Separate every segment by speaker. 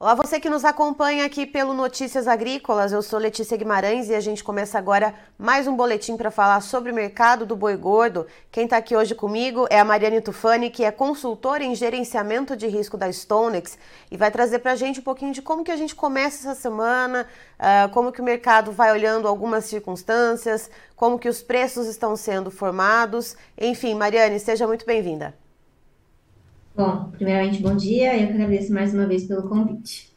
Speaker 1: Olá, você que nos acompanha aqui pelo Notícias Agrícolas. Eu sou Letícia Guimarães e a gente começa agora mais um boletim para falar sobre o mercado do boi gordo. Quem está aqui hoje comigo é a Mariane Tufani, que é consultora em gerenciamento de risco da Stonex e vai trazer para a gente um pouquinho de como que a gente começa essa semana, uh, como que o mercado vai olhando algumas circunstâncias, como que os preços estão sendo formados. Enfim, Mariane, seja muito bem-vinda.
Speaker 2: Bom, primeiramente, bom dia. Eu que agradeço mais uma vez pelo convite.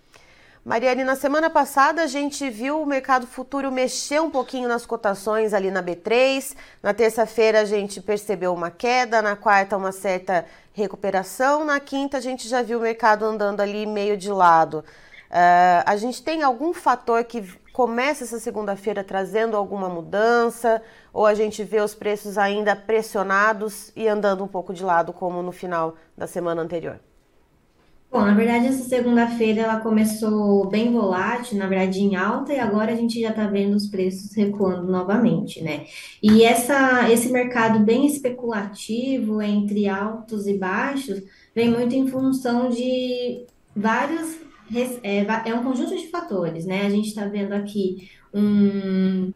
Speaker 1: Mariane, na semana passada a gente viu o mercado futuro mexer um pouquinho nas cotações ali na B3. Na terça-feira a gente percebeu uma queda, na quarta uma certa recuperação, na quinta a gente já viu o mercado andando ali meio de lado. Uh, a gente tem algum fator que começa essa segunda-feira trazendo alguma mudança? Ou a gente vê os preços ainda pressionados e andando um pouco de lado, como no final da semana anterior?
Speaker 2: Bom, na verdade, essa segunda-feira ela começou bem volátil, na verdade em alta, e agora a gente já está vendo os preços recuando novamente, né? E essa, esse mercado bem especulativo entre altos e baixos vem muito em função de vários é, é um conjunto de fatores, né? A gente está vendo aqui um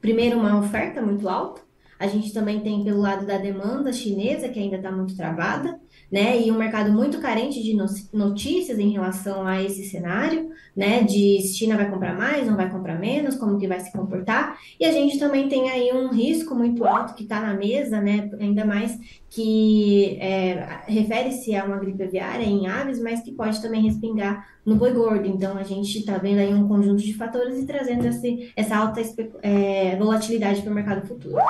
Speaker 2: primeiro uma oferta muito alta. A gente também tem pelo lado da demanda chinesa, que ainda está muito travada né? E um mercado muito carente de notícias em relação a esse cenário, né? De China vai comprar mais, não vai comprar menos, como que vai se comportar. E a gente também tem aí um risco muito alto que está na mesa, né? Ainda mais que é, refere-se a uma gripe aviária em aves, mas que pode também respingar no boi gordo. Então a gente está vendo aí um conjunto de fatores e trazendo esse, essa alta é, volatilidade para o mercado futuro.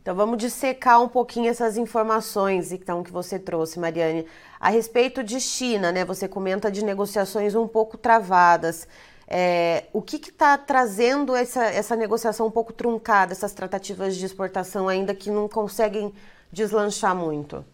Speaker 1: Então vamos dissecar um pouquinho essas informações então que você trouxe, Mariane. A respeito de China, né? Você comenta de negociações um pouco travadas. É, o que está trazendo essa, essa negociação um pouco truncada, essas tratativas de exportação ainda que não conseguem deslanchar muito?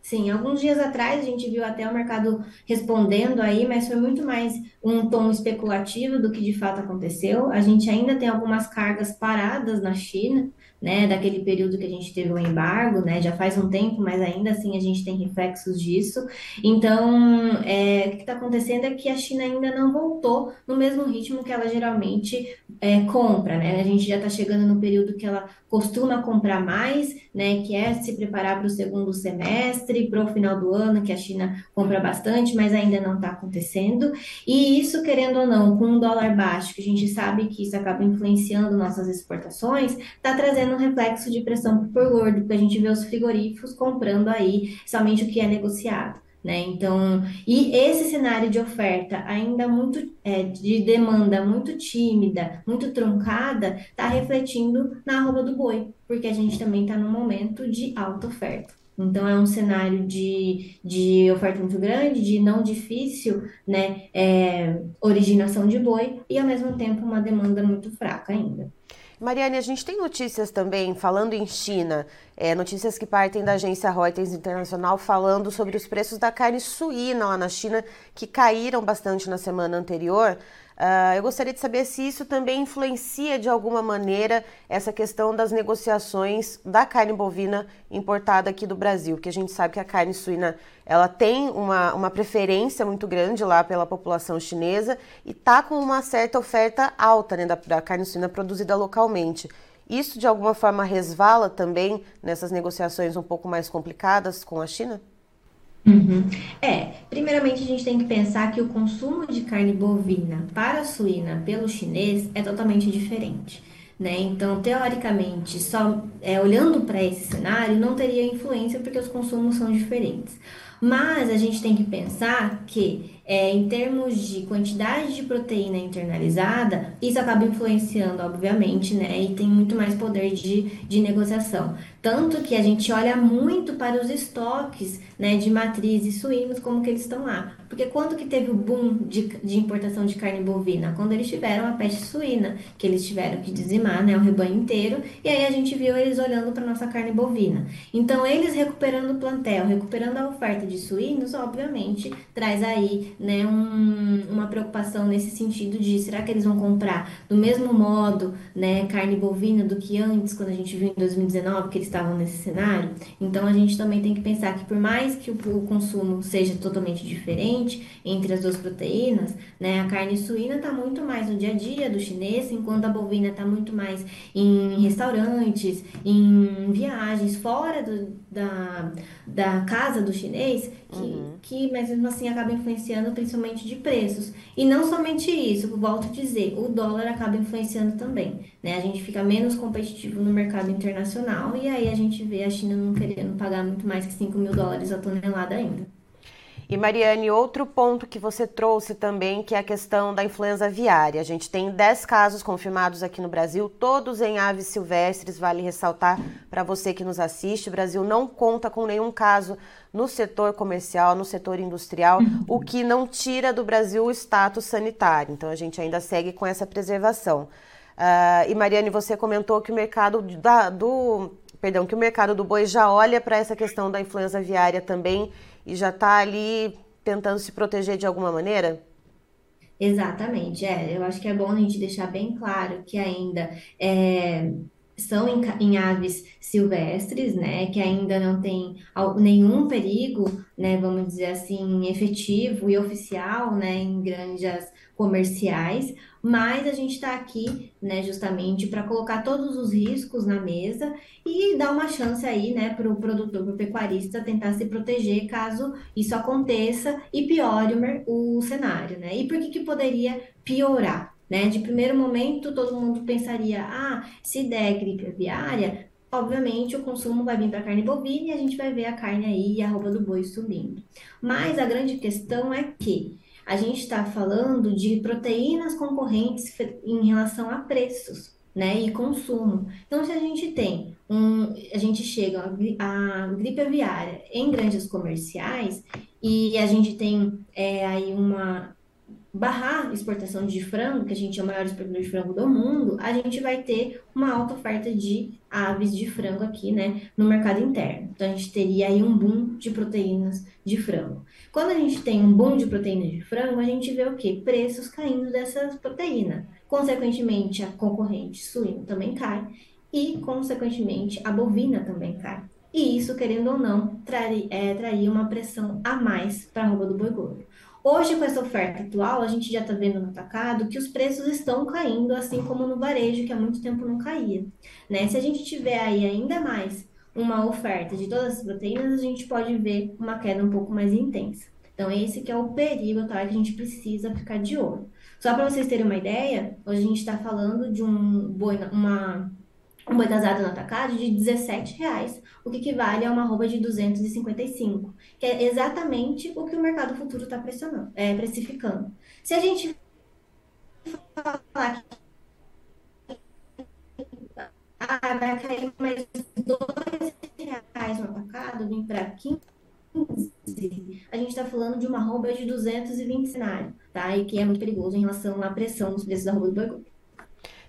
Speaker 2: Sim, alguns dias atrás a gente viu até o mercado respondendo aí, mas foi muito mais um tom especulativo do que de fato aconteceu. A gente ainda tem algumas cargas paradas na China, né, daquele período que a gente teve o embargo, né, já faz um tempo, mas ainda assim a gente tem reflexos disso. Então, é, o que está acontecendo é que a China ainda não voltou no mesmo ritmo que ela geralmente é, compra, né? A gente já está chegando no período que ela costuma comprar mais, né, que é se preparar para o segundo semestre, para o final do ano, que a China compra bastante, mas ainda não está acontecendo. E isso, querendo ou não, com um dólar baixo, que a gente sabe que isso acaba influenciando nossas exportações, está trazendo um reflexo de pressão por gordo, porque a gente vê os frigoríficos comprando aí somente o que é negociado. Né? Então, e esse cenário de oferta ainda muito é, de demanda muito tímida, muito truncada, está refletindo na arroba do boi, porque a gente também está num momento de alta oferta. Então, é um cenário de, de oferta muito grande, de não difícil né, é, originação de boi, e ao mesmo tempo uma demanda muito fraca ainda.
Speaker 1: Mariane, a gente tem notícias também, falando em China, é, notícias que partem da agência Reuters Internacional falando sobre os preços da carne suína lá na China, que caíram bastante na semana anterior. Uh, eu gostaria de saber se isso também influencia de alguma maneira essa questão das negociações da carne bovina importada aqui do Brasil, que a gente sabe que a carne suína ela tem uma, uma preferência muito grande lá pela população chinesa e está com uma certa oferta alta né, da, da carne suína produzida localmente. Isso de alguma forma resvala também nessas negociações um pouco mais complicadas com a China?
Speaker 2: Uhum. É, primeiramente a gente tem que pensar que o consumo de carne bovina para a suína pelo chinês é totalmente diferente. Né? Então, teoricamente, só é, olhando para esse cenário, não teria influência porque os consumos são diferentes. Mas a gente tem que pensar que é, em termos de quantidade de proteína internalizada, isso acaba influenciando, obviamente, né? E tem muito mais poder de, de negociação. Tanto que a gente olha muito para os estoques né, de matrizes suínos, como que eles estão lá. Porque quando que teve o boom de, de importação de carne bovina? Quando eles tiveram a peste suína, que eles tiveram que dizimar né, o rebanho inteiro, e aí a gente viu eles olhando para nossa carne bovina. Então, eles recuperando o plantel, recuperando a oferta de suínos, obviamente, traz aí né, um, uma preocupação nesse sentido de será que eles vão comprar do mesmo modo né, carne bovina do que antes, quando a gente viu em 2019 que eles estavam nesse cenário? Então a gente também tem que pensar que por mais que o, o consumo seja totalmente diferente entre as duas proteínas, né, a carne suína está muito mais no dia a dia do chinês, enquanto a bovina está muito mais em restaurantes, em viagens fora do, da, da casa do chinês, que, uhum. que mesmo assim acaba influenciando principalmente de preços. E não somente isso, volto a dizer, o dólar acaba influenciando também. Né? A gente fica menos competitivo no mercado internacional e aí a gente vê a China não querendo pagar muito mais que 5 mil dólares a tonelada ainda.
Speaker 1: E Mariane, outro ponto que você trouxe também, que é a questão da influenza aviária. A gente tem 10 casos confirmados aqui no Brasil, todos em aves silvestres, vale ressaltar para você que nos assiste. O Brasil não conta com nenhum caso no setor comercial, no setor industrial, o que não tira do Brasil o status sanitário. Então a gente ainda segue com essa preservação. Uh, e Mariane, você comentou que o mercado da, do, perdão, que o mercado do boi já olha para essa questão da influenza aviária também e já está ali tentando se proteger de alguma maneira?
Speaker 2: Exatamente, é. Eu acho que é bom a gente deixar bem claro que ainda é, são em, em, aves silvestres, né, que ainda não tem nenhum perigo, né, vamos dizer assim, efetivo e oficial, né, em granjas comerciais, mas a gente está aqui, né, justamente para colocar todos os riscos na mesa e dar uma chance aí, né, para o produtor, para o pecuarista tentar se proteger caso isso aconteça e piore o, cenário, né? E por que que poderia piorar? Né? De primeiro momento, todo mundo pensaria: ah, se der gripe aviária, obviamente o consumo vai vir para a carne bovina e a gente vai ver a carne aí e a roupa do boi subindo. Mas a grande questão é que a gente está falando de proteínas concorrentes em relação a preços, né, e consumo. Então, se a gente tem um, a gente chega a, gripe aviária em grandes comerciais e a gente tem é, aí uma barrar exportação de frango, que a gente é o maior exportador de frango do mundo, a gente vai ter uma alta oferta de aves de frango aqui, né, no mercado interno. Então, a gente teria aí um boom de proteínas de frango. Quando a gente tem um boom de proteínas de frango, a gente vê o quê? Preços caindo dessas proteínas. Consequentemente, a concorrente suíno também cai e, consequentemente, a bovina também cai. E isso, querendo ou não, traria, é, traria uma pressão a mais para a roupa do boi gordo. Hoje, com essa oferta atual, a gente já está vendo no atacado que os preços estão caindo, assim como no varejo, que há muito tempo não caía. Né? Se a gente tiver aí ainda mais uma oferta de todas as proteínas, a gente pode ver uma queda um pouco mais intensa. Então, esse que é o perigo tá, que a gente precisa ficar de olho. Só para vocês terem uma ideia, hoje a gente está falando de um boi, uma um boi casado no atacado de 17 reais, o que equivale a uma roupa de 255, que é exatamente o que o mercado futuro está é, precificando. Se a gente falar que ah, vai cair mais 2 reais no atacado, vem para 15, a gente está falando de uma roupa de 220 cenário, tá? E que é muito perigoso em relação à pressão nos preços da roupa do boi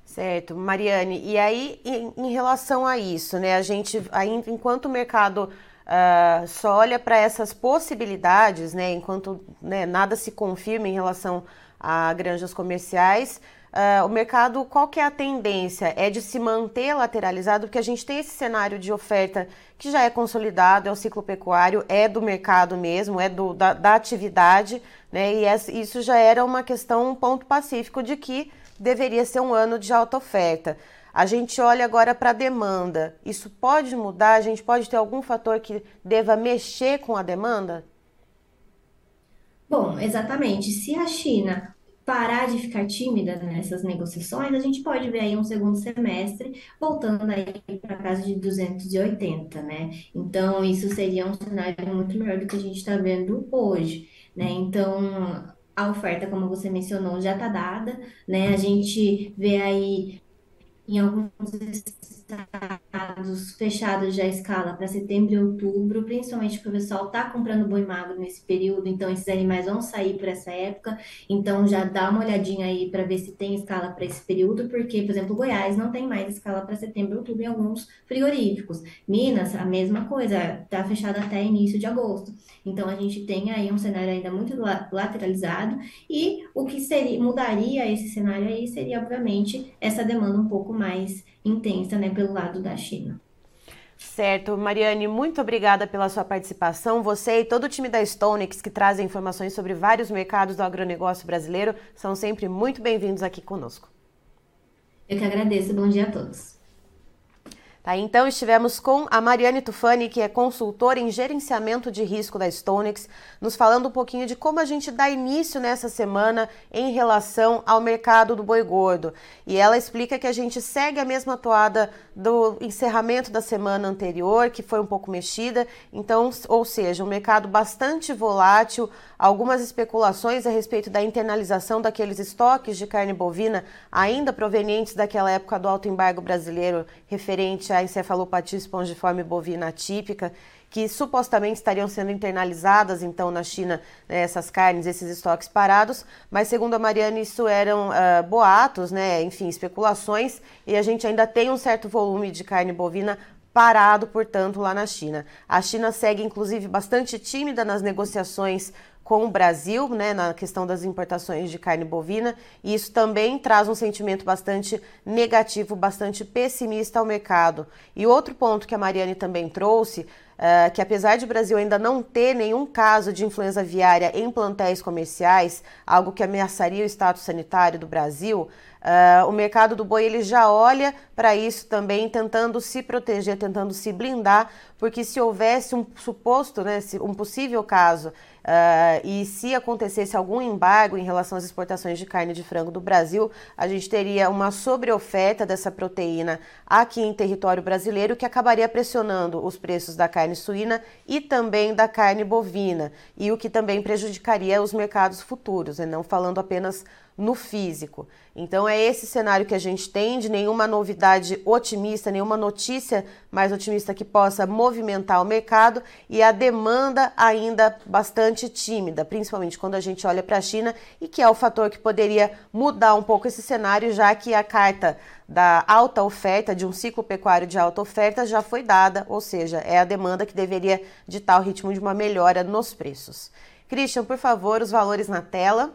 Speaker 1: Certo, Mariane. E aí, em, em, relação a isso, né? A gente, ainda enquanto o mercado uh, só olha para essas possibilidades, né? Enquanto né, nada se confirma em relação a granjas comerciais, uh, o mercado, qual que é a tendência? É de se manter lateralizado, porque a gente tem esse cenário de oferta que já é consolidado, é o ciclo pecuário, é do mercado mesmo, é do, da, da atividade, né? E essa, isso já era uma questão, um ponto pacífico de que deveria ser um ano de alta oferta. A gente olha agora para a demanda. Isso pode mudar? A gente pode ter algum fator que deva mexer com a demanda?
Speaker 2: Bom, exatamente. Se a China parar de ficar tímida nessas negociações, a gente pode ver aí um segundo semestre voltando aí para casa de 280, né? Então, isso seria um cenário muito melhor do que a gente está vendo hoje, né? Então, a oferta, como você mencionou, já está dada, né? A gente vê aí em alguns estados fechados já a escala para setembro e outubro, principalmente porque o pessoal está comprando boi magro nesse período, então esses animais vão sair por essa época, então já dá uma olhadinha aí para ver se tem escala para esse período, porque, por exemplo, Goiás não tem mais escala para setembro e outubro em alguns frigoríficos. Minas, a mesma coisa, está fechada até início de agosto. Então a gente tem aí um cenário ainda muito lateralizado e o que seria mudaria esse cenário aí seria obviamente essa demanda um pouco mais intensa, né, pelo lado da China.
Speaker 1: Certo, Mariane, muito obrigada pela sua participação. Você e todo o time da Stonex que trazem informações sobre vários mercados do agronegócio brasileiro são sempre muito bem-vindos aqui conosco.
Speaker 2: Eu que agradeço. Bom dia a todos.
Speaker 1: Tá, então estivemos com a Mariane Tufani, que é consultora em gerenciamento de risco da Stonex, nos falando um pouquinho de como a gente dá início nessa semana em relação ao mercado do boi gordo. E ela explica que a gente segue a mesma toada do encerramento da semana anterior, que foi um pouco mexida, então, ou seja, um mercado bastante volátil, algumas especulações a respeito da internalização daqueles estoques de carne bovina ainda provenientes daquela época do alto embargo brasileiro referente a encefalopatia espongiforme bovina atípica, que supostamente estariam sendo internalizadas então na China né, essas carnes, esses estoques parados, mas segundo a Mariana isso eram uh, boatos, né, enfim, especulações, e a gente ainda tem um certo volume de carne bovina parado, portanto, lá na China. A China segue inclusive bastante tímida nas negociações com o Brasil, né, na questão das importações de carne bovina, e isso também traz um sentimento bastante negativo, bastante pessimista ao mercado. E outro ponto que a Mariane também trouxe, uh, que apesar de o Brasil ainda não ter nenhum caso de influenza aviária em plantéis comerciais, algo que ameaçaria o status sanitário do Brasil, Uh, o mercado do boi ele já olha para isso também, tentando se proteger, tentando se blindar, porque se houvesse um suposto, né, um possível caso Uh, e se acontecesse algum embargo em relação às exportações de carne de frango do Brasil, a gente teria uma sobreoferta dessa proteína aqui em território brasileiro que acabaria pressionando os preços da carne suína e também da carne bovina, e o que também prejudicaria os mercados futuros, né? não falando apenas no físico. Então é esse cenário que a gente tem de nenhuma novidade otimista, nenhuma notícia mais otimista que possa movimentar o mercado e a demanda ainda bastante tímida, principalmente quando a gente olha para a China e que é o fator que poderia mudar um pouco esse cenário, já que a carta da alta oferta, de um ciclo pecuário de alta oferta, já foi dada, ou seja, é a demanda que deveria ditar o ritmo de uma melhora nos preços. Christian, por favor, os valores na tela.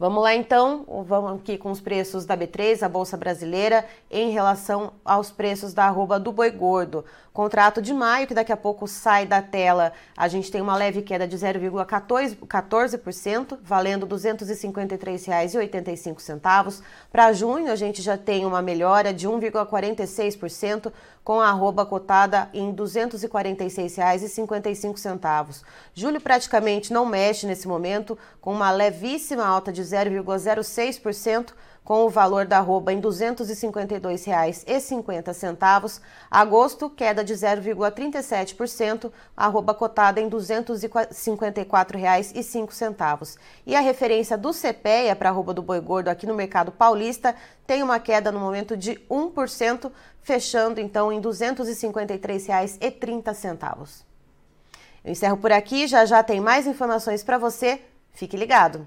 Speaker 1: Vamos lá então, vamos aqui com os preços da B3, a Bolsa Brasileira, em relação aos preços da arroba do boi gordo. Contrato de maio, que daqui a pouco sai da tela, a gente tem uma leve queda de 0,14%, valendo R$ 253,85. Para junho, a gente já tem uma melhora de 1,46%, com a arroba cotada em R$ 246,55. Julho praticamente não mexe nesse momento, com uma levíssima alta de 0,06%, com o valor da arroba em R$ 252,50. Agosto, queda de 0,37%, arroba cotada em R$ 254,05. E a referência do CPEA para a arroba do boi gordo aqui no mercado paulista tem uma queda no momento de 1%, fechando então em R$ 253,30. Eu encerro por aqui, já já tem mais informações para você. Fique ligado!